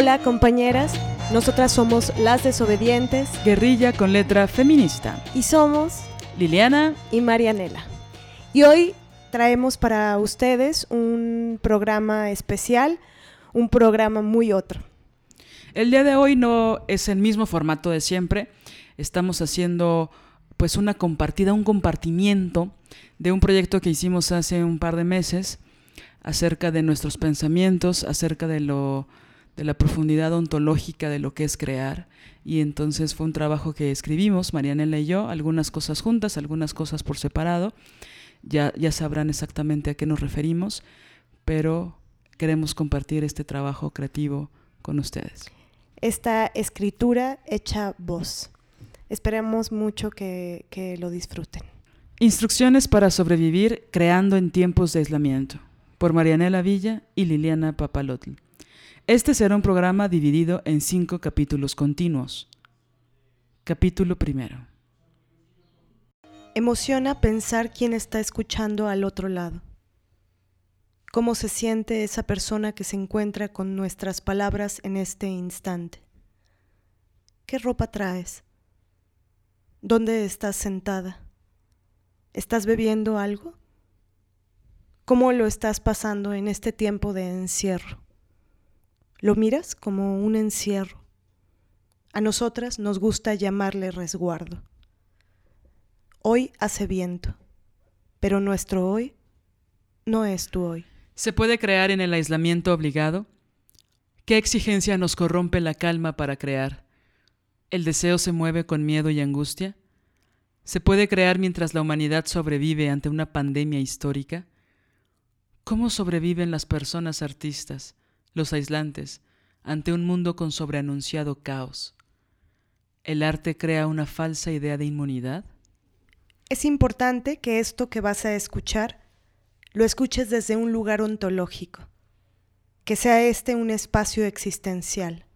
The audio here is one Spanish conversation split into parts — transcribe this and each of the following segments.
Hola compañeras, nosotras somos las desobedientes. Guerrilla con letra feminista. Y somos Liliana y Marianela. Y hoy traemos para ustedes un programa especial, un programa muy otro. El día de hoy no es el mismo formato de siempre. Estamos haciendo pues una compartida, un compartimiento de un proyecto que hicimos hace un par de meses acerca de nuestros pensamientos, acerca de lo de la profundidad ontológica de lo que es crear. Y entonces fue un trabajo que escribimos, Marianela y yo, algunas cosas juntas, algunas cosas por separado. Ya, ya sabrán exactamente a qué nos referimos, pero queremos compartir este trabajo creativo con ustedes. Esta escritura hecha voz. Esperemos mucho que, que lo disfruten. Instrucciones para sobrevivir creando en tiempos de aislamiento, por Marianela Villa y Liliana Papalotl. Este será un programa dividido en cinco capítulos continuos. Capítulo primero. Emociona pensar quién está escuchando al otro lado. ¿Cómo se siente esa persona que se encuentra con nuestras palabras en este instante? ¿Qué ropa traes? ¿Dónde estás sentada? ¿Estás bebiendo algo? ¿Cómo lo estás pasando en este tiempo de encierro? Lo miras como un encierro. A nosotras nos gusta llamarle resguardo. Hoy hace viento, pero nuestro hoy no es tu hoy. ¿Se puede crear en el aislamiento obligado? ¿Qué exigencia nos corrompe la calma para crear? ¿El deseo se mueve con miedo y angustia? ¿Se puede crear mientras la humanidad sobrevive ante una pandemia histórica? ¿Cómo sobreviven las personas artistas? Los aislantes, ante un mundo con sobreanunciado caos. ¿El arte crea una falsa idea de inmunidad? Es importante que esto que vas a escuchar lo escuches desde un lugar ontológico, que sea este un espacio existencial.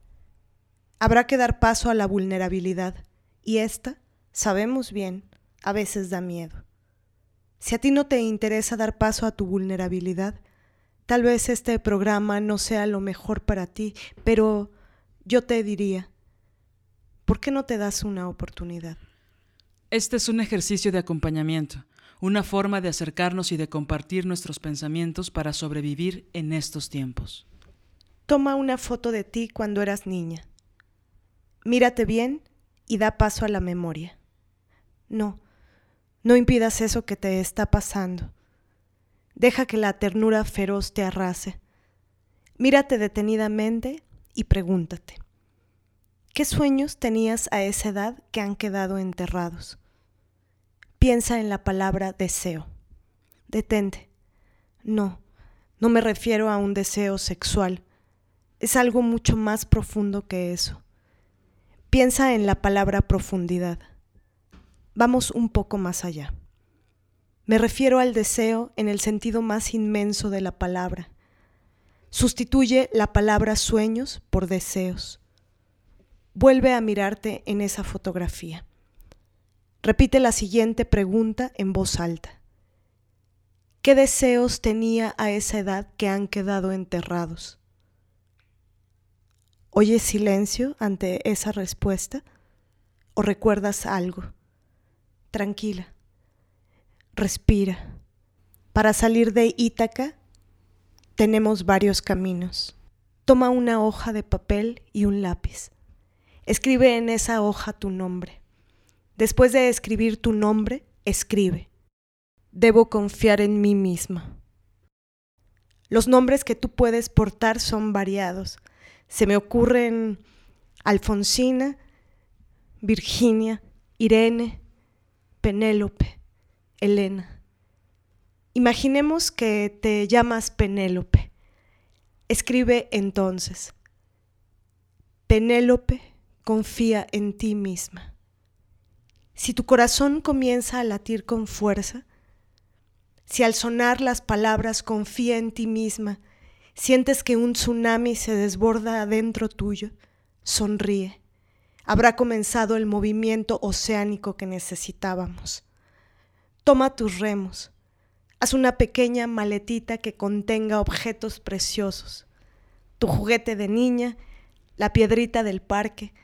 Habrá que dar paso a la vulnerabilidad, y esta, sabemos bien, a veces da miedo. Si a ti no te interesa dar paso a tu vulnerabilidad, Tal vez este programa no sea lo mejor para ti, pero yo te diría, ¿por qué no te das una oportunidad? Este es un ejercicio de acompañamiento, una forma de acercarnos y de compartir nuestros pensamientos para sobrevivir en estos tiempos. Toma una foto de ti cuando eras niña. Mírate bien y da paso a la memoria. No, no impidas eso que te está pasando. Deja que la ternura feroz te arrase. Mírate detenidamente y pregúntate, ¿qué sueños tenías a esa edad que han quedado enterrados? Piensa en la palabra deseo. Detente. No, no me refiero a un deseo sexual. Es algo mucho más profundo que eso. Piensa en la palabra profundidad. Vamos un poco más allá. Me refiero al deseo en el sentido más inmenso de la palabra. Sustituye la palabra sueños por deseos. Vuelve a mirarte en esa fotografía. Repite la siguiente pregunta en voz alta. ¿Qué deseos tenía a esa edad que han quedado enterrados? ¿Oyes silencio ante esa respuesta o recuerdas algo? Tranquila respira. Para salir de Ítaca tenemos varios caminos. Toma una hoja de papel y un lápiz. Escribe en esa hoja tu nombre. Después de escribir tu nombre, escribe. Debo confiar en mí misma. Los nombres que tú puedes portar son variados. Se me ocurren Alfonsina, Virginia, Irene, Penélope, Elena. Imaginemos que te llamas Penélope. Escribe entonces. Penélope, confía en ti misma. Si tu corazón comienza a latir con fuerza, si al sonar las palabras confía en ti misma, sientes que un tsunami se desborda adentro tuyo, sonríe. Habrá comenzado el movimiento oceánico que necesitábamos. Toma tus remos. Haz una pequeña maletita que contenga objetos preciosos. Tu juguete de niña, la piedrita del parque,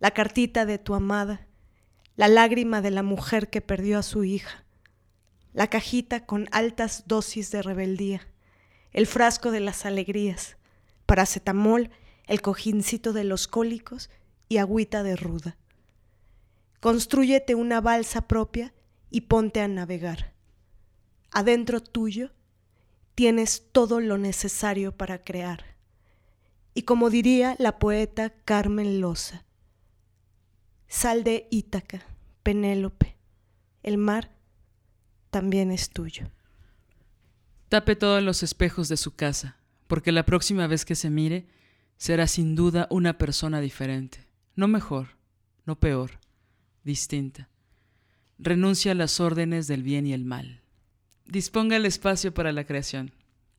la cartita de tu amada, la lágrima de la mujer que perdió a su hija, la cajita con altas dosis de rebeldía, el frasco de las alegrías, paracetamol, el cojincito de los cólicos y agüita de ruda. Constrúyete una balsa propia y ponte a navegar. Adentro tuyo tienes todo lo necesario para crear. Y como diría la poeta Carmen Loza, sal de Ítaca, Penélope, el mar también es tuyo. Tape todos los espejos de su casa, porque la próxima vez que se mire, será sin duda una persona diferente, no mejor, no peor, distinta. Renuncia a las órdenes del bien y el mal. Disponga el espacio para la creación.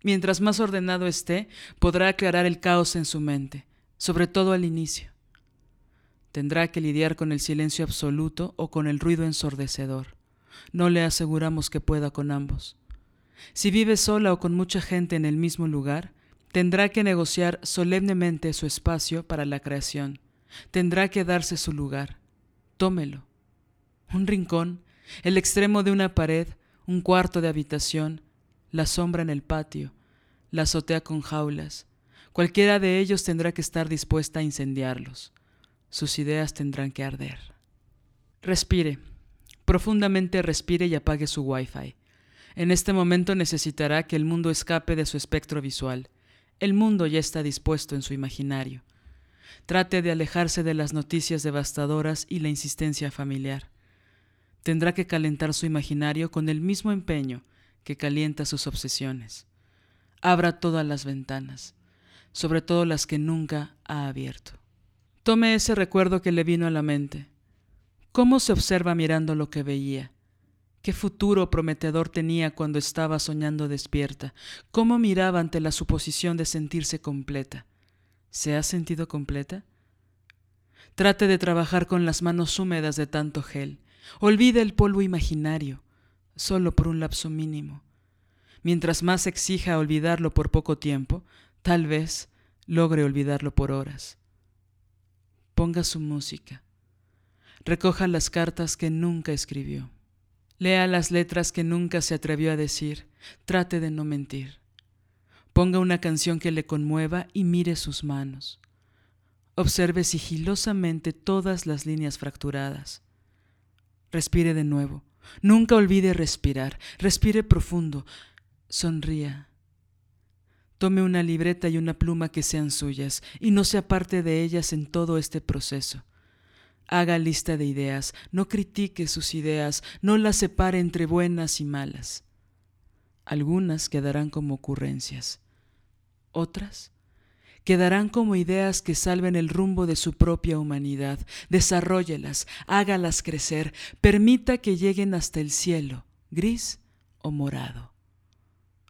Mientras más ordenado esté, podrá aclarar el caos en su mente, sobre todo al inicio. Tendrá que lidiar con el silencio absoluto o con el ruido ensordecedor. No le aseguramos que pueda con ambos. Si vive sola o con mucha gente en el mismo lugar, tendrá que negociar solemnemente su espacio para la creación. Tendrá que darse su lugar. Tómelo. Un rincón, el extremo de una pared, un cuarto de habitación, la sombra en el patio, la azotea con jaulas. Cualquiera de ellos tendrá que estar dispuesta a incendiarlos. Sus ideas tendrán que arder. Respire, profundamente respire y apague su wifi. En este momento necesitará que el mundo escape de su espectro visual. El mundo ya está dispuesto en su imaginario. Trate de alejarse de las noticias devastadoras y la insistencia familiar. Tendrá que calentar su imaginario con el mismo empeño que calienta sus obsesiones. Abra todas las ventanas, sobre todo las que nunca ha abierto. Tome ese recuerdo que le vino a la mente. ¿Cómo se observa mirando lo que veía? ¿Qué futuro prometedor tenía cuando estaba soñando despierta? ¿Cómo miraba ante la suposición de sentirse completa? ¿Se ha sentido completa? Trate de trabajar con las manos húmedas de tanto gel. Olvide el polvo imaginario solo por un lapso mínimo. Mientras más exija olvidarlo por poco tiempo, tal vez logre olvidarlo por horas. Ponga su música. Recoja las cartas que nunca escribió. Lea las letras que nunca se atrevió a decir. Trate de no mentir. Ponga una canción que le conmueva y mire sus manos. Observe sigilosamente todas las líneas fracturadas. Respire de nuevo Nunca olvide respirar. Respire profundo. Sonría. Tome una libreta y una pluma que sean suyas y no se aparte de ellas en todo este proceso. Haga lista de ideas, no critique sus ideas, no las separe entre buenas y malas. Algunas quedarán como ocurrencias, otras quedarán como ideas que salven el rumbo de su propia humanidad. Desarróllelas, hágalas crecer, permita que lleguen hasta el cielo, gris o morado.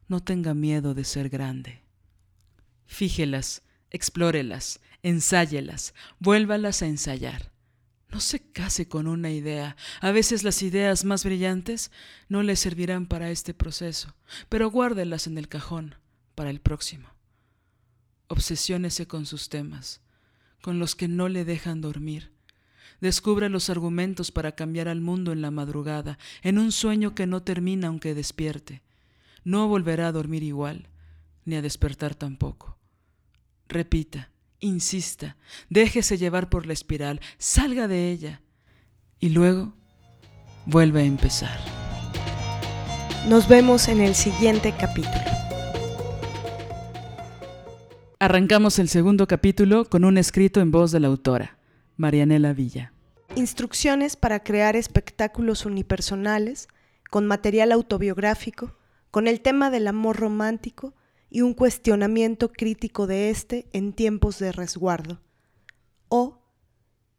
No tenga miedo de ser grande. Fíjelas, explórelas, ensáyelas, vuélvalas a ensayar. No se case con una idea. A veces las ideas más brillantes no le servirán para este proceso, pero guárdelas en el cajón para el próximo. Obsesiónese con sus temas, con los que no le dejan dormir. Descubra los argumentos para cambiar al mundo en la madrugada, en un sueño que no termina aunque despierte. No volverá a dormir igual, ni a despertar tampoco. Repita, insista, déjese llevar por la espiral, salga de ella y luego vuelve a empezar. Nos vemos en el siguiente capítulo. Arrancamos el segundo capítulo con un escrito en voz de la autora, Marianela Villa. Instrucciones para crear espectáculos unipersonales con material autobiográfico, con el tema del amor romántico y un cuestionamiento crítico de este en tiempos de resguardo, o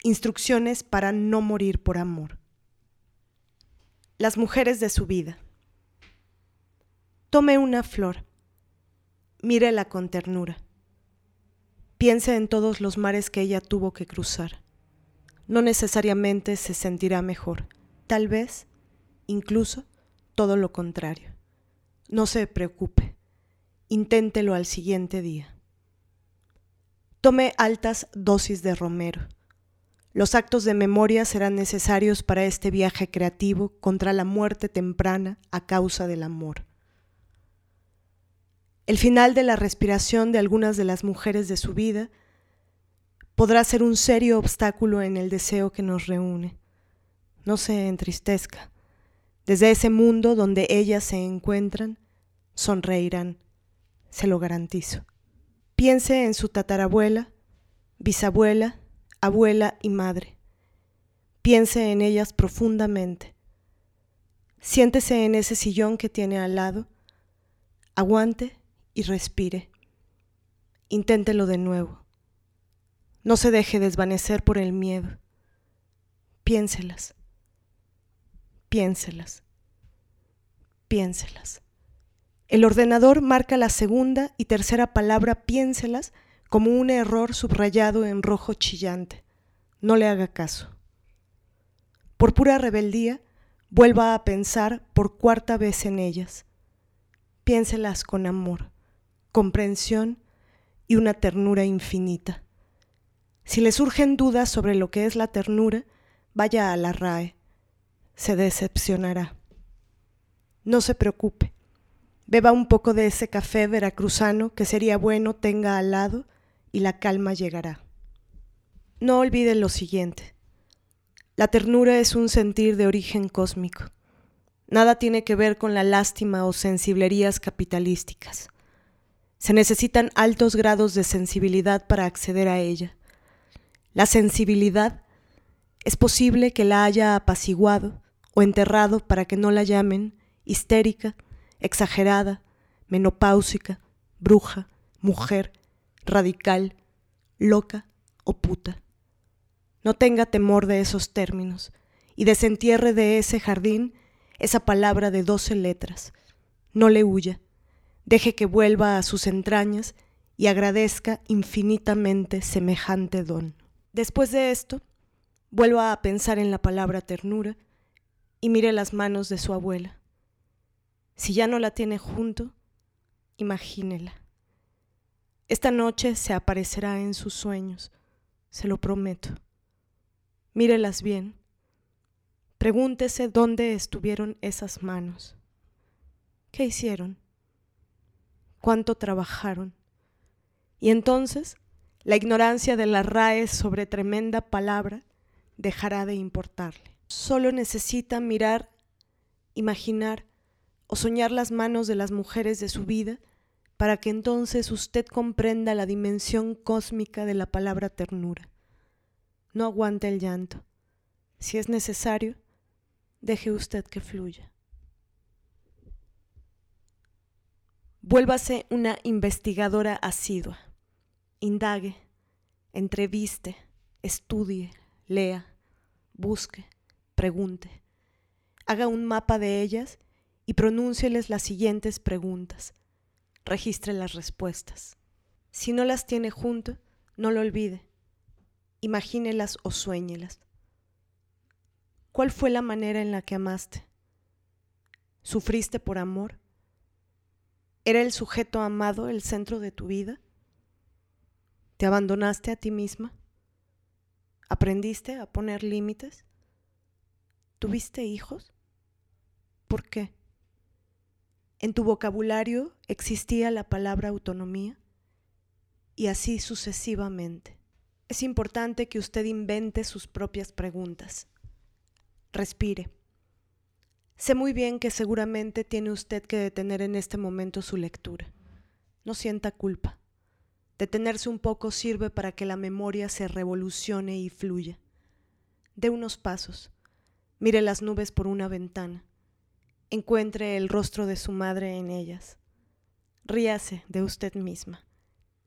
instrucciones para no morir por amor. Las mujeres de su vida. Tome una flor, mírela con ternura. Piense en todos los mares que ella tuvo que cruzar. No necesariamente se sentirá mejor, tal vez, incluso, todo lo contrario. No se preocupe, inténtelo al siguiente día. Tome altas dosis de romero. Los actos de memoria serán necesarios para este viaje creativo contra la muerte temprana a causa del amor. El final de la respiración de algunas de las mujeres de su vida podrá ser un serio obstáculo en el deseo que nos reúne. No se entristezca. Desde ese mundo donde ellas se encuentran, sonreirán, se lo garantizo. Piense en su tatarabuela, bisabuela, abuela y madre. Piense en ellas profundamente. Siéntese en ese sillón que tiene al lado. Aguante y respire. Inténtelo de nuevo. No se deje desvanecer por el miedo. Piénselas. Piénselas. Piénselas. El ordenador marca la segunda y tercera palabra piénselas como un error subrayado en rojo chillante. No le haga caso. Por pura rebeldía, vuelva a pensar por cuarta vez en ellas. Piénselas con amor comprensión y una ternura infinita. Si le surgen dudas sobre lo que es la ternura, vaya a la RAE. Se decepcionará. No se preocupe. Beba un poco de ese café veracruzano que sería bueno tenga al lado y la calma llegará. No olvide lo siguiente. La ternura es un sentir de origen cósmico. Nada tiene que ver con la lástima o sensiblerías capitalísticas. Se necesitan altos grados de sensibilidad para acceder a ella. La sensibilidad es posible que la haya apaciguado o enterrado para que no la llamen histérica, exagerada, menopáusica, bruja, mujer, radical, loca o puta. No tenga temor de esos términos y desentierre de ese jardín esa palabra de doce letras. No le huya deje que vuelva a sus entrañas y agradezca infinitamente semejante don. Después de esto, vuelva a pensar en la palabra ternura y mire las manos de su abuela. Si ya no la tiene junto, imagínela. Esta noche se aparecerá en sus sueños, se lo prometo. Mírelas bien. Pregúntese dónde estuvieron esas manos. ¿Qué hicieron? Cuánto trabajaron. Y entonces la ignorancia de la RAE sobre tremenda palabra dejará de importarle. Solo necesita mirar, imaginar o soñar las manos de las mujeres de su vida para que entonces usted comprenda la dimensión cósmica de la palabra ternura. No aguante el llanto. Si es necesario, deje usted que fluya. Vuélvase una investigadora asidua. Indague, entreviste, estudie, lea, busque, pregunte. Haga un mapa de ellas y pronúncieles las siguientes preguntas. Registre las respuestas. Si no las tiene junto, no lo olvide. Imagínelas o sueñelas. ¿Cuál fue la manera en la que amaste? ¿Sufriste por amor? ¿Era el sujeto amado el centro de tu vida? ¿Te abandonaste a ti misma? ¿Aprendiste a poner límites? ¿Tuviste hijos? ¿Por qué? En tu vocabulario existía la palabra autonomía y así sucesivamente. Es importante que usted invente sus propias preguntas. Respire. Sé muy bien que seguramente tiene usted que detener en este momento su lectura. No sienta culpa. Detenerse un poco sirve para que la memoria se revolucione y fluya. Dé unos pasos. Mire las nubes por una ventana. encuentre el rostro de su madre en ellas. Ríase de usted misma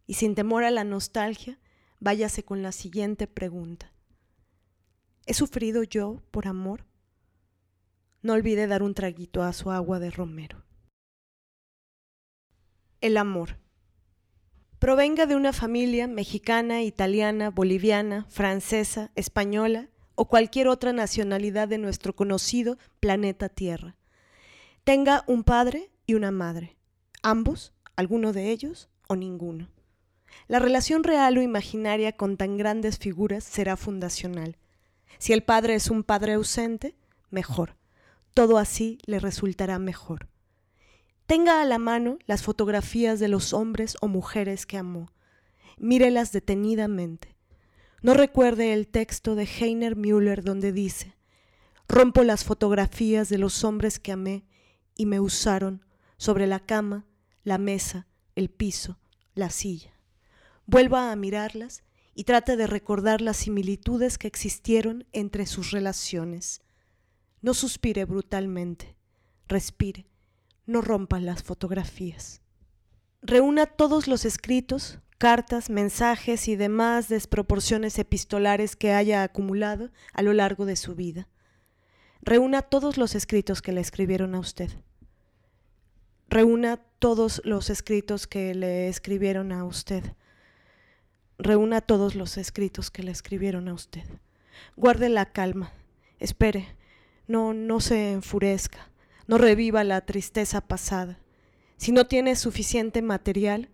y sin temor a la nostalgia, váyase con la siguiente pregunta. ¿He sufrido yo por amor? No olvide dar un traguito a su agua de romero. El amor. Provenga de una familia mexicana, italiana, boliviana, francesa, española o cualquier otra nacionalidad de nuestro conocido planeta Tierra. Tenga un padre y una madre, ambos, alguno de ellos o ninguno. La relación real o imaginaria con tan grandes figuras será fundacional. Si el padre es un padre ausente, mejor. Todo así le resultará mejor. Tenga a la mano las fotografías de los hombres o mujeres que amó. Mírelas detenidamente. No recuerde el texto de Heiner Müller donde dice, rompo las fotografías de los hombres que amé y me usaron sobre la cama, la mesa, el piso, la silla. Vuelva a mirarlas y trate de recordar las similitudes que existieron entre sus relaciones. No suspire brutalmente, respire, no rompa las fotografías. Reúna todos los escritos, cartas, mensajes y demás desproporciones epistolares que haya acumulado a lo largo de su vida. Reúna todos los escritos que le escribieron a usted. Reúna todos los escritos que le escribieron a usted reúna todos los escritos que le escribieron a usted. Guarde la calma, espere, no, no se enfurezca, no reviva la tristeza pasada. Si no tiene suficiente material,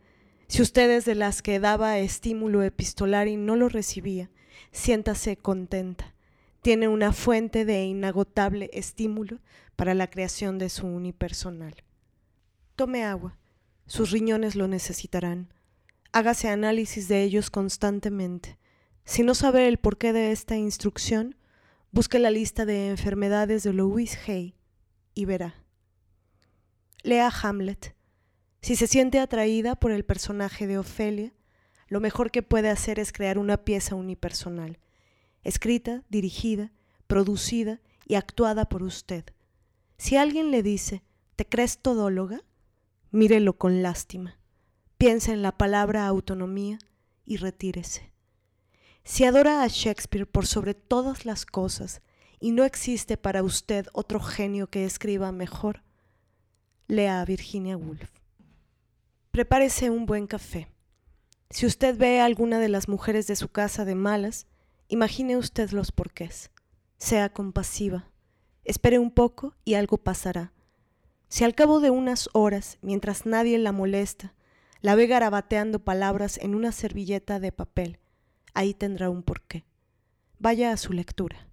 si usted es de las que daba estímulo epistolar y no lo recibía, siéntase contenta. Tiene una fuente de inagotable estímulo para la creación de su unipersonal. Tome agua, sus riñones lo necesitarán hágase análisis de ellos constantemente. Si no sabe el porqué de esta instrucción, busque la lista de enfermedades de Louis Hay y verá. Lea Hamlet. Si se siente atraída por el personaje de Ofelia, lo mejor que puede hacer es crear una pieza unipersonal, escrita, dirigida, producida y actuada por usted. Si alguien le dice, ¿te crees todóloga? Mírelo con lástima. Piensa en la palabra autonomía y retírese. Si adora a Shakespeare por sobre todas las cosas y no existe para usted otro genio que escriba mejor, lea a Virginia Woolf. Prepárese un buen café. Si usted ve a alguna de las mujeres de su casa de malas, imagine usted los porqués. Sea compasiva. Espere un poco y algo pasará. Si al cabo de unas horas, mientras nadie la molesta, la ve garabateando palabras en una servilleta de papel. Ahí tendrá un porqué. Vaya a su lectura.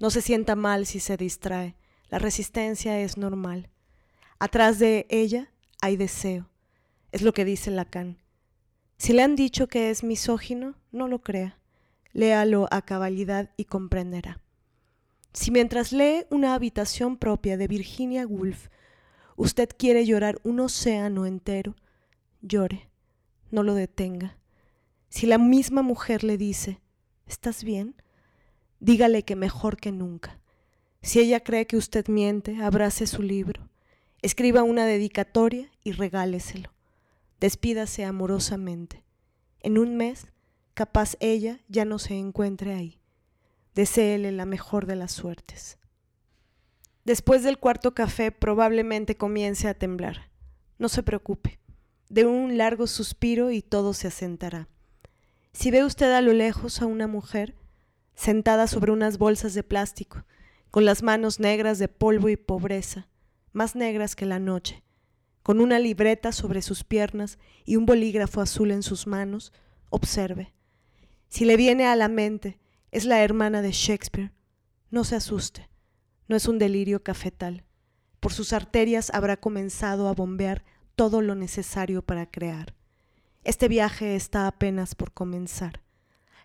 No se sienta mal si se distrae. La resistencia es normal. Atrás de ella hay deseo. Es lo que dice Lacan. Si le han dicho que es misógino, no lo crea. Léalo a cabalidad y comprenderá. Si mientras lee una habitación propia de Virginia Woolf, usted quiere llorar un océano entero, llore, no lo detenga. Si la misma mujer le dice, ¿estás bien? Dígale que mejor que nunca. Si ella cree que usted miente, abrace su libro, escriba una dedicatoria y regáleselo. Despídase amorosamente. En un mes, capaz ella ya no se encuentre ahí. Deséele la mejor de las suertes. Después del cuarto café probablemente comience a temblar. No se preocupe de un largo suspiro y todo se asentará. Si ve usted a lo lejos a una mujer sentada sobre unas bolsas de plástico, con las manos negras de polvo y pobreza, más negras que la noche, con una libreta sobre sus piernas y un bolígrafo azul en sus manos, observe. Si le viene a la mente, es la hermana de Shakespeare. No se asuste, no es un delirio cafetal. Por sus arterias habrá comenzado a bombear todo lo necesario para crear. Este viaje está apenas por comenzar.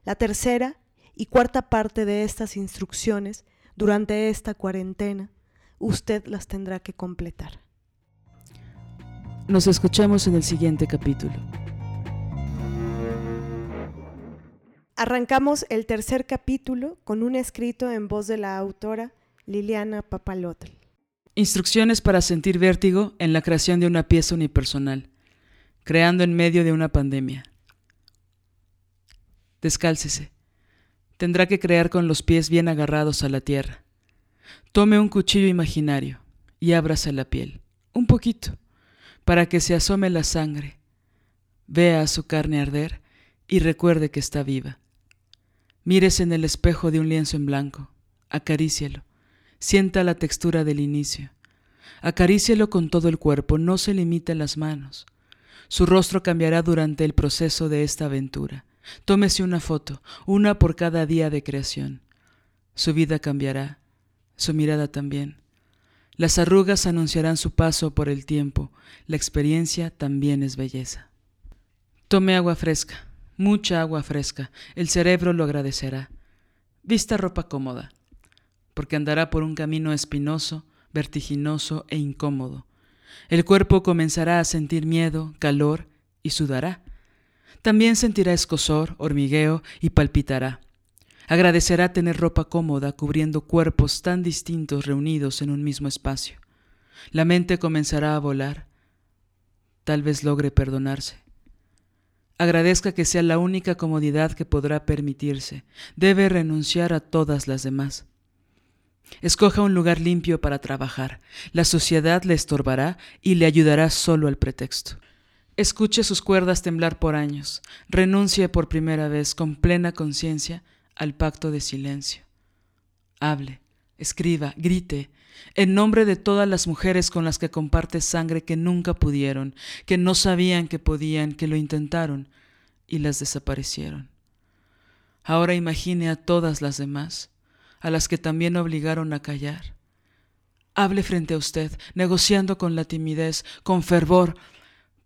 La tercera y cuarta parte de estas instrucciones durante esta cuarentena, usted las tendrá que completar. Nos escuchamos en el siguiente capítulo. Arrancamos el tercer capítulo con un escrito en voz de la autora Liliana Papalotl. Instrucciones para sentir vértigo en la creación de una pieza unipersonal, creando en medio de una pandemia. Descálcese. Tendrá que crear con los pies bien agarrados a la tierra. Tome un cuchillo imaginario y ábrase la piel, un poquito, para que se asome la sangre, vea su carne arder y recuerde que está viva. Mírese en el espejo de un lienzo en blanco, acarícielo, sienta la textura del inicio. Acarícielo con todo el cuerpo, no se limite a las manos. Su rostro cambiará durante el proceso de esta aventura. Tómese una foto, una por cada día de creación. Su vida cambiará, su mirada también. Las arrugas anunciarán su paso por el tiempo, la experiencia también es belleza. Tome agua fresca, mucha agua fresca, el cerebro lo agradecerá. Vista ropa cómoda, porque andará por un camino espinoso, vertiginoso e incómodo. El cuerpo comenzará a sentir miedo, calor y sudará. También sentirá escosor, hormigueo y palpitará. Agradecerá tener ropa cómoda cubriendo cuerpos tan distintos reunidos en un mismo espacio. La mente comenzará a volar. Tal vez logre perdonarse. Agradezca que sea la única comodidad que podrá permitirse. Debe renunciar a todas las demás. Escoja un lugar limpio para trabajar. La sociedad le estorbará y le ayudará solo al pretexto. Escuche sus cuerdas temblar por años. Renuncie por primera vez con plena conciencia al pacto de silencio. Hable, escriba, grite, en nombre de todas las mujeres con las que comparte sangre que nunca pudieron, que no sabían que podían, que lo intentaron y las desaparecieron. Ahora imagine a todas las demás, a las que también obligaron a callar. Hable frente a usted, negociando con la timidez, con fervor.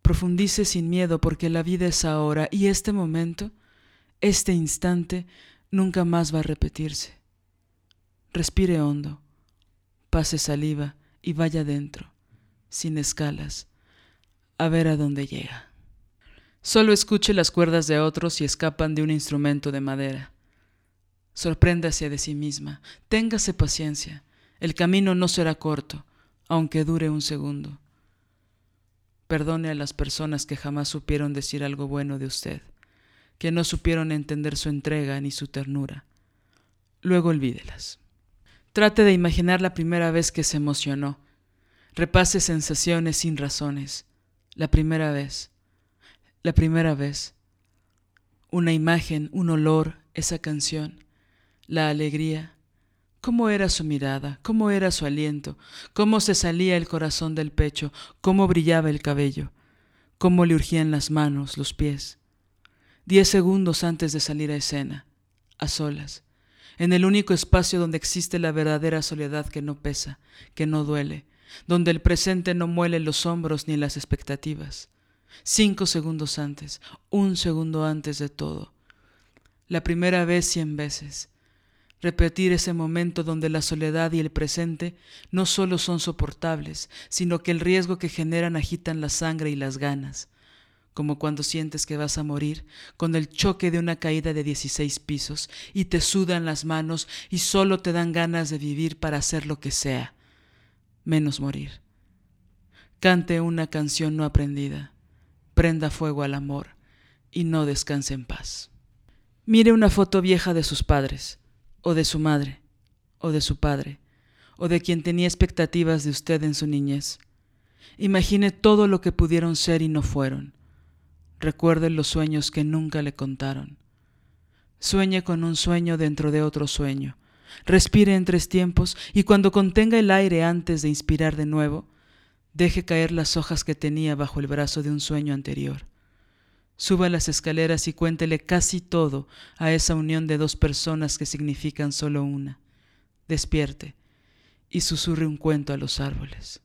Profundice sin miedo porque la vida es ahora y este momento, este instante, nunca más va a repetirse. Respire hondo pase saliva y vaya dentro, sin escalas, a ver a dónde llega. Solo escuche las cuerdas de otros y escapan de un instrumento de madera. Sorpréndase de sí misma, téngase paciencia, el camino no será corto, aunque dure un segundo. Perdone a las personas que jamás supieron decir algo bueno de usted, que no supieron entender su entrega ni su ternura. Luego olvídelas. Trate de imaginar la primera vez que se emocionó. Repase sensaciones sin razones. La primera vez. La primera vez. Una imagen, un olor, esa canción. La alegría. ¿Cómo era su mirada? ¿Cómo era su aliento? ¿Cómo se salía el corazón del pecho? ¿Cómo brillaba el cabello? ¿Cómo le urgían las manos, los pies? Diez segundos antes de salir a escena, a solas en el único espacio donde existe la verdadera soledad que no pesa, que no duele, donde el presente no muele los hombros ni las expectativas. Cinco segundos antes, un segundo antes de todo. La primera vez cien veces. Repetir ese momento donde la soledad y el presente no solo son soportables, sino que el riesgo que generan agitan la sangre y las ganas como cuando sientes que vas a morir, con el choque de una caída de 16 pisos, y te sudan las manos y solo te dan ganas de vivir para hacer lo que sea, menos morir. Cante una canción no aprendida, prenda fuego al amor y no descanse en paz. Mire una foto vieja de sus padres, o de su madre, o de su padre, o de quien tenía expectativas de usted en su niñez. Imagine todo lo que pudieron ser y no fueron Recuerde los sueños que nunca le contaron. Sueñe con un sueño dentro de otro sueño. Respire en tres tiempos y cuando contenga el aire antes de inspirar de nuevo, deje caer las hojas que tenía bajo el brazo de un sueño anterior. Suba las escaleras y cuéntele casi todo a esa unión de dos personas que significan solo una. Despierte y susurre un cuento a los árboles.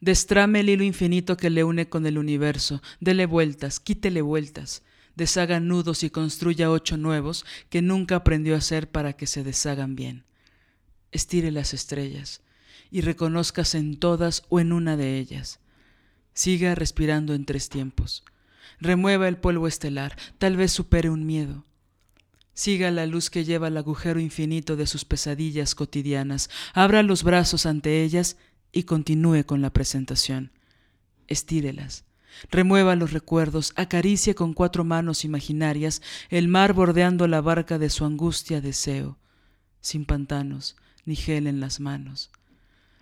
Destrame el hilo infinito que le une con el universo, dele vueltas, quítele vueltas, deshaga nudos y construya ocho nuevos que nunca aprendió a hacer para que se deshagan bien. Estire las estrellas y reconózcase en todas o en una de ellas. Siga respirando en tres tiempos. Remueva el polvo estelar, tal vez supere un miedo. Siga la luz que lleva al agujero infinito de sus pesadillas cotidianas, abra los brazos ante ellas y continúe con la presentación. Estírelas. Remueva los recuerdos, acaricie con cuatro manos imaginarias el mar bordeando la barca de su angustia deseo, sin pantanos ni gel en las manos.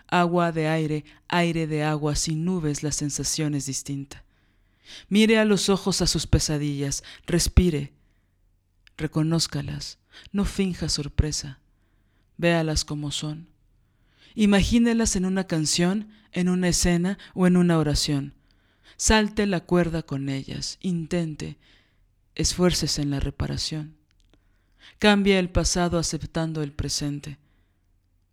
Agua de aire, aire de agua, sin nubes la sensación es distinta. Mire a los ojos a sus pesadillas, respire, reconózcalas, no finja sorpresa, véalas como son. Imagínelas en una canción, en una escena o en una oración. Salte la cuerda con ellas, intente, esfuércese en la reparación. Cambia el pasado aceptando el presente.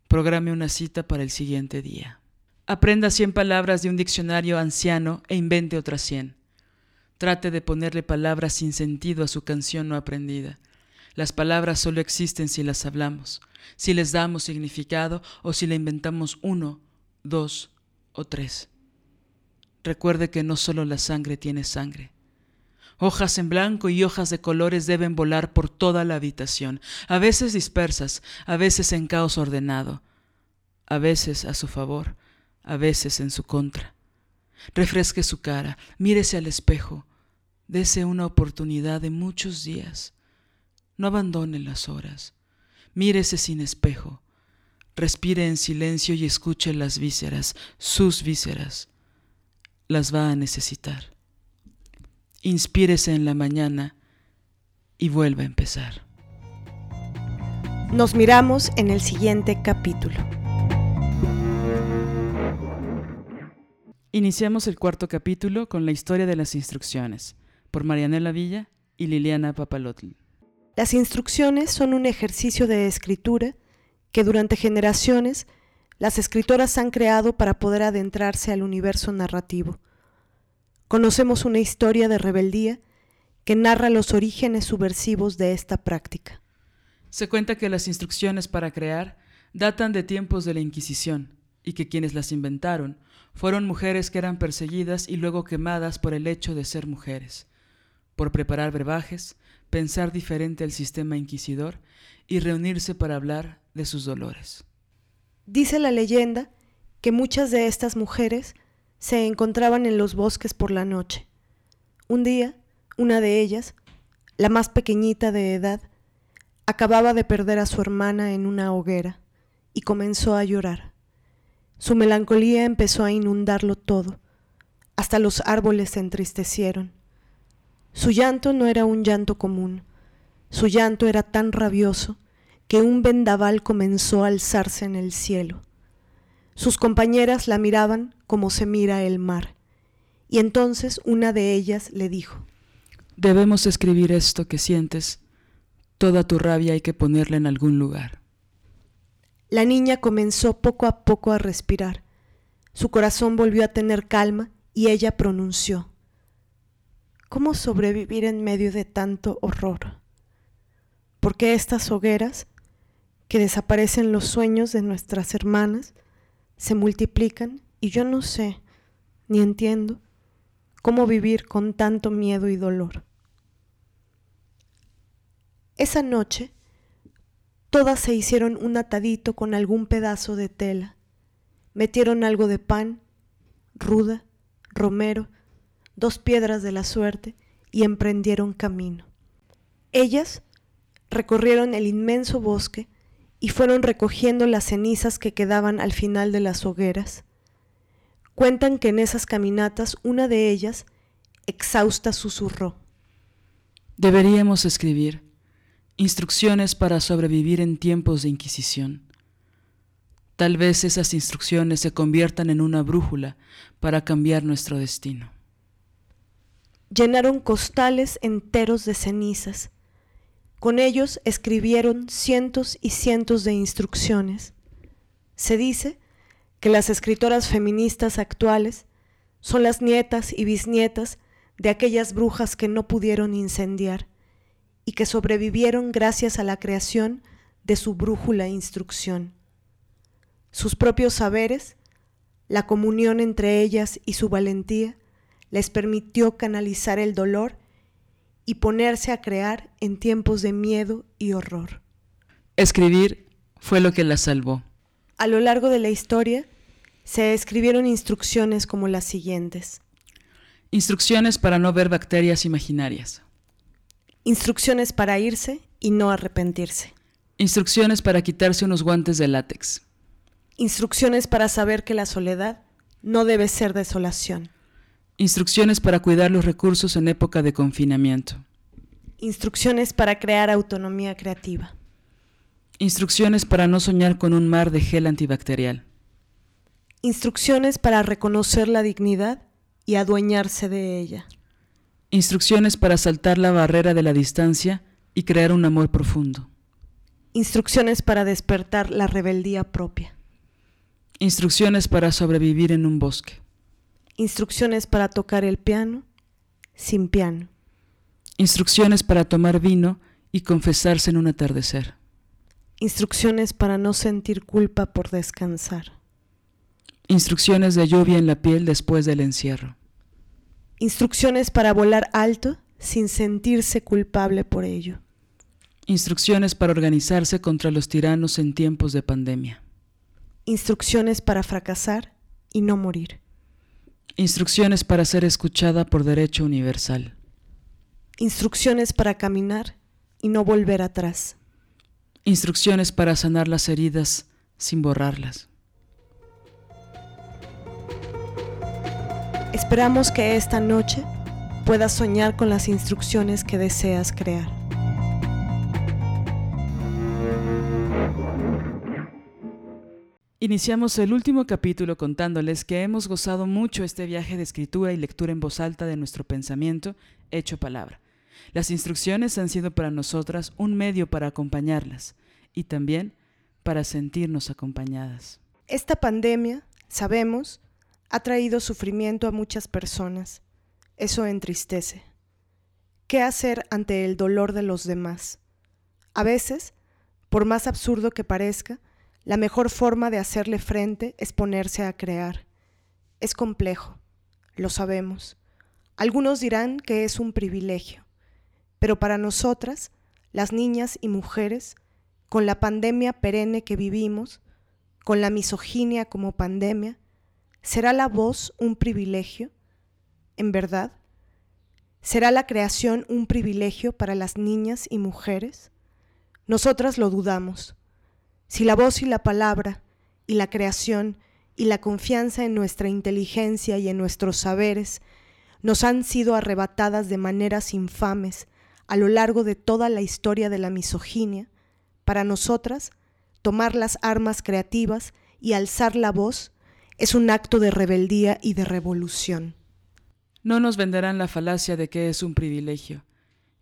Programe una cita para el siguiente día. Aprenda cien palabras de un diccionario anciano e invente otras cien. Trate de ponerle palabras sin sentido a su canción no aprendida. Las palabras solo existen si las hablamos, si les damos significado o si le inventamos uno, dos o tres. Recuerde que no solo la sangre tiene sangre. Hojas en blanco y hojas de colores deben volar por toda la habitación, a veces dispersas, a veces en caos ordenado, a veces a su favor, a veces en su contra. Refresque su cara, mírese al espejo, dese una oportunidad de muchos días. No abandone las horas. Mírese sin espejo. Respire en silencio y escuche las vísceras, sus vísceras. Las va a necesitar. Inspírese en la mañana y vuelva a empezar. Nos miramos en el siguiente capítulo. Iniciamos el cuarto capítulo con la historia de las instrucciones, por Marianela Villa y Liliana Papalotl. Las instrucciones son un ejercicio de escritura que durante generaciones las escritoras han creado para poder adentrarse al universo narrativo. Conocemos una historia de rebeldía que narra los orígenes subversivos de esta práctica. Se cuenta que las instrucciones para crear datan de tiempos de la Inquisición y que quienes las inventaron fueron mujeres que eran perseguidas y luego quemadas por el hecho de ser mujeres, por preparar brebajes, pensar diferente al sistema inquisidor y reunirse para hablar de sus dolores. Dice la leyenda que muchas de estas mujeres se encontraban en los bosques por la noche. Un día, una de ellas, la más pequeñita de edad, acababa de perder a su hermana en una hoguera y comenzó a llorar. Su melancolía empezó a inundarlo todo, hasta los árboles se entristecieron. Su llanto no era un llanto común, su llanto era tan rabioso que un vendaval comenzó a alzarse en el cielo. Sus compañeras la miraban como se mira el mar, y entonces una de ellas le dijo, Debemos escribir esto que sientes, toda tu rabia hay que ponerla en algún lugar. La niña comenzó poco a poco a respirar, su corazón volvió a tener calma y ella pronunció, ¿Cómo sobrevivir en medio de tanto horror? Porque estas hogueras, que desaparecen los sueños de nuestras hermanas, se multiplican y yo no sé, ni entiendo, cómo vivir con tanto miedo y dolor. Esa noche, todas se hicieron un atadito con algún pedazo de tela, metieron algo de pan, ruda, romero, dos piedras de la suerte y emprendieron camino. Ellas recorrieron el inmenso bosque y fueron recogiendo las cenizas que quedaban al final de las hogueras. Cuentan que en esas caminatas una de ellas, exhausta, susurró. Deberíamos escribir instrucciones para sobrevivir en tiempos de Inquisición. Tal vez esas instrucciones se conviertan en una brújula para cambiar nuestro destino llenaron costales enteros de cenizas. Con ellos escribieron cientos y cientos de instrucciones. Se dice que las escritoras feministas actuales son las nietas y bisnietas de aquellas brujas que no pudieron incendiar y que sobrevivieron gracias a la creación de su brújula instrucción. Sus propios saberes, la comunión entre ellas y su valentía, les permitió canalizar el dolor y ponerse a crear en tiempos de miedo y horror. Escribir fue lo que la salvó. A lo largo de la historia, se escribieron instrucciones como las siguientes. Instrucciones para no ver bacterias imaginarias. Instrucciones para irse y no arrepentirse. Instrucciones para quitarse unos guantes de látex. Instrucciones para saber que la soledad no debe ser desolación. Instrucciones para cuidar los recursos en época de confinamiento. Instrucciones para crear autonomía creativa. Instrucciones para no soñar con un mar de gel antibacterial. Instrucciones para reconocer la dignidad y adueñarse de ella. Instrucciones para saltar la barrera de la distancia y crear un amor profundo. Instrucciones para despertar la rebeldía propia. Instrucciones para sobrevivir en un bosque. Instrucciones para tocar el piano sin piano. Instrucciones para tomar vino y confesarse en un atardecer. Instrucciones para no sentir culpa por descansar. Instrucciones de lluvia en la piel después del encierro. Instrucciones para volar alto sin sentirse culpable por ello. Instrucciones para organizarse contra los tiranos en tiempos de pandemia. Instrucciones para fracasar y no morir. Instrucciones para ser escuchada por derecho universal. Instrucciones para caminar y no volver atrás. Instrucciones para sanar las heridas sin borrarlas. Esperamos que esta noche puedas soñar con las instrucciones que deseas crear. Iniciamos el último capítulo contándoles que hemos gozado mucho este viaje de escritura y lectura en voz alta de nuestro pensamiento hecho palabra. Las instrucciones han sido para nosotras un medio para acompañarlas y también para sentirnos acompañadas. Esta pandemia, sabemos, ha traído sufrimiento a muchas personas. Eso entristece. ¿Qué hacer ante el dolor de los demás? A veces, por más absurdo que parezca, la mejor forma de hacerle frente es ponerse a crear. Es complejo, lo sabemos. Algunos dirán que es un privilegio, pero para nosotras, las niñas y mujeres, con la pandemia perenne que vivimos, con la misoginia como pandemia, ¿será la voz un privilegio? ¿En verdad? ¿Será la creación un privilegio para las niñas y mujeres? Nosotras lo dudamos. Si la voz y la palabra, y la creación, y la confianza en nuestra inteligencia y en nuestros saberes, nos han sido arrebatadas de maneras infames a lo largo de toda la historia de la misoginia, para nosotras, tomar las armas creativas y alzar la voz es un acto de rebeldía y de revolución. No nos venderán la falacia de que es un privilegio,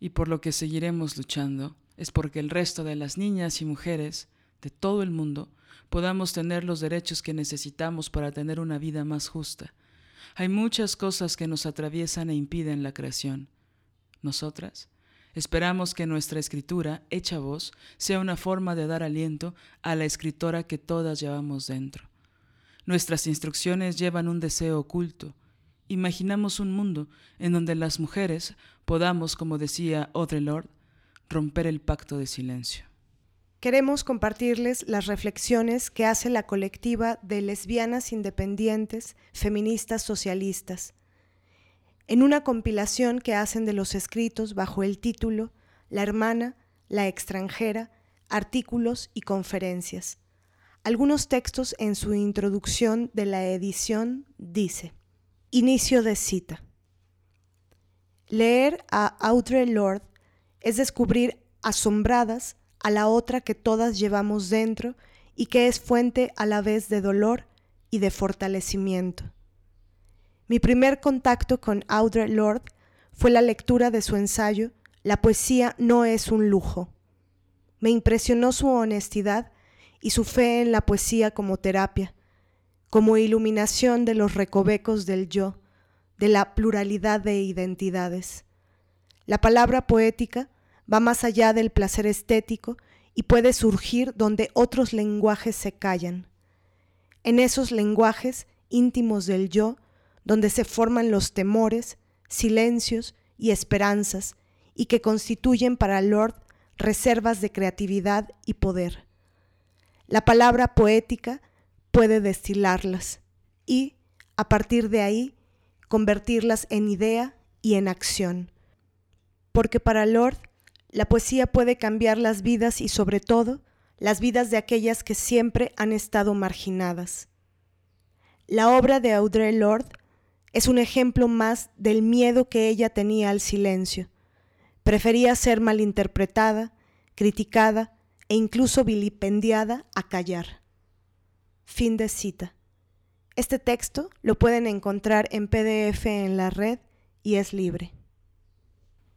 y por lo que seguiremos luchando es porque el resto de las niñas y mujeres de todo el mundo podamos tener los derechos que necesitamos para tener una vida más justa. Hay muchas cosas que nos atraviesan e impiden la creación. Nosotras esperamos que nuestra escritura, hecha voz, sea una forma de dar aliento a la escritora que todas llevamos dentro. Nuestras instrucciones llevan un deseo oculto. Imaginamos un mundo en donde las mujeres podamos, como decía Audre romper el pacto de silencio queremos compartirles las reflexiones que hace la colectiva de lesbianas independientes, feministas socialistas, en una compilación que hacen de los escritos bajo el título La hermana, la extranjera, artículos y conferencias. Algunos textos en su introducción de la edición dice, Inicio de cita. Leer a Audre Lorde es descubrir asombradas a la otra que todas llevamos dentro y que es fuente a la vez de dolor y de fortalecimiento. Mi primer contacto con Audre Lorde fue la lectura de su ensayo La poesía no es un lujo. Me impresionó su honestidad y su fe en la poesía como terapia, como iluminación de los recovecos del yo, de la pluralidad de identidades. La palabra poética va más allá del placer estético y puede surgir donde otros lenguajes se callan. En esos lenguajes íntimos del yo, donde se forman los temores, silencios y esperanzas, y que constituyen para Lord reservas de creatividad y poder. La palabra poética puede destilarlas, y, a partir de ahí, convertirlas en idea y en acción. Porque para Lord, la poesía puede cambiar las vidas y sobre todo las vidas de aquellas que siempre han estado marginadas. La obra de Audre Lorde es un ejemplo más del miedo que ella tenía al silencio. Prefería ser malinterpretada, criticada e incluso vilipendiada a callar. Fin de cita. Este texto lo pueden encontrar en PDF en la red y es libre.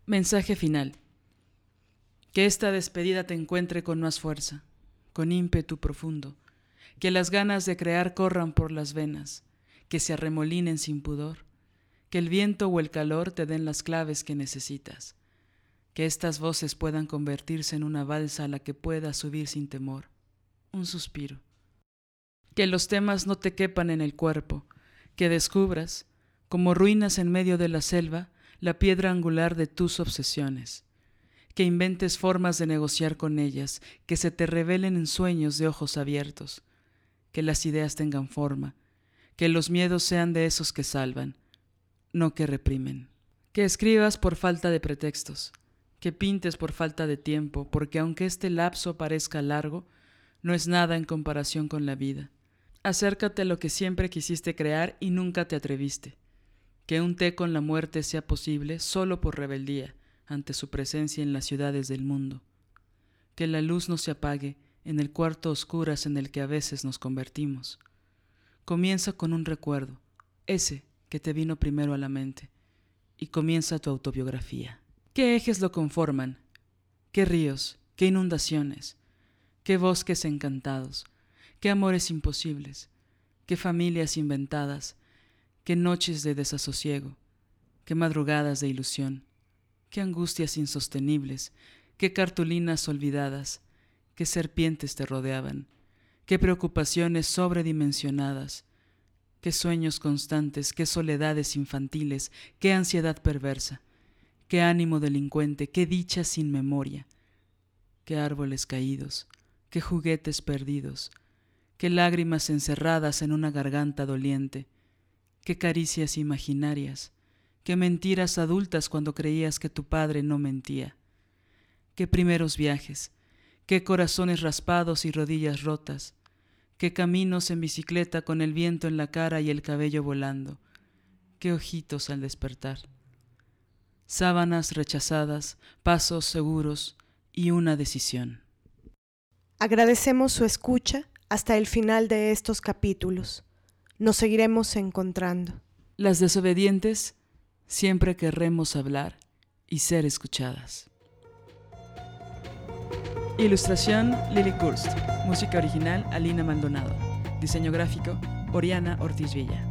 Mensaje final. Que esta despedida te encuentre con más fuerza, con ímpetu profundo, que las ganas de crear corran por las venas, que se arremolinen sin pudor, que el viento o el calor te den las claves que necesitas, que estas voces puedan convertirse en una balsa a la que puedas subir sin temor, un suspiro. Que los temas no te quepan en el cuerpo, que descubras, como ruinas en medio de la selva, la piedra angular de tus obsesiones, que inventes formas de negociar con ellas, que se te revelen en sueños de ojos abiertos, que las ideas tengan forma, que los miedos sean de esos que salvan, no que reprimen, que escribas por falta de pretextos, que pintes por falta de tiempo, porque aunque este lapso parezca largo, no es nada en comparación con la vida Acércate a lo que siempre quisiste crear y nunca te atreviste. Que un té con la muerte sea posible solo por rebeldía ante su presencia en las ciudades del mundo. Que la luz no se apague en el cuarto oscuras en el que a veces nos convertimos. Comienza con un recuerdo, ese que te vino primero a la mente, y comienza tu autobiografía. ¿Qué ejes lo conforman? ¿Qué ríos? ¿Qué inundaciones? ¿Qué bosques encantados? qué amores imposibles, qué familias inventadas, qué noches de desasosiego, qué madrugadas de ilusión, qué angustias insostenibles, qué cartulinas olvidadas, qué serpientes te rodeaban, qué preocupaciones sobredimensionadas, qué sueños constantes, qué soledades infantiles, qué ansiedad perversa, qué ánimo delincuente, qué dicha sin memoria, qué árboles caídos, qué juguetes perdidos, qué lágrimas encerradas en una garganta doliente, qué caricias imaginarias, qué mentiras adultas cuando creías que tu padre no mentía, qué primeros viajes, qué corazones raspados y rodillas rotas, qué caminos en bicicleta con el viento en la cara y el cabello volando, qué ojitos al despertar. Sábanas rechazadas, pasos seguros y una decisión. Agradecemos su escucha hasta el final de estos capítulos. Nos seguiremos encontrando. Las desobedientes siempre querremos hablar y ser escuchadas. Ilustración Lily Kurst. Música original Alina Maldonado. Diseño gráfico Oriana Ortiz Villa.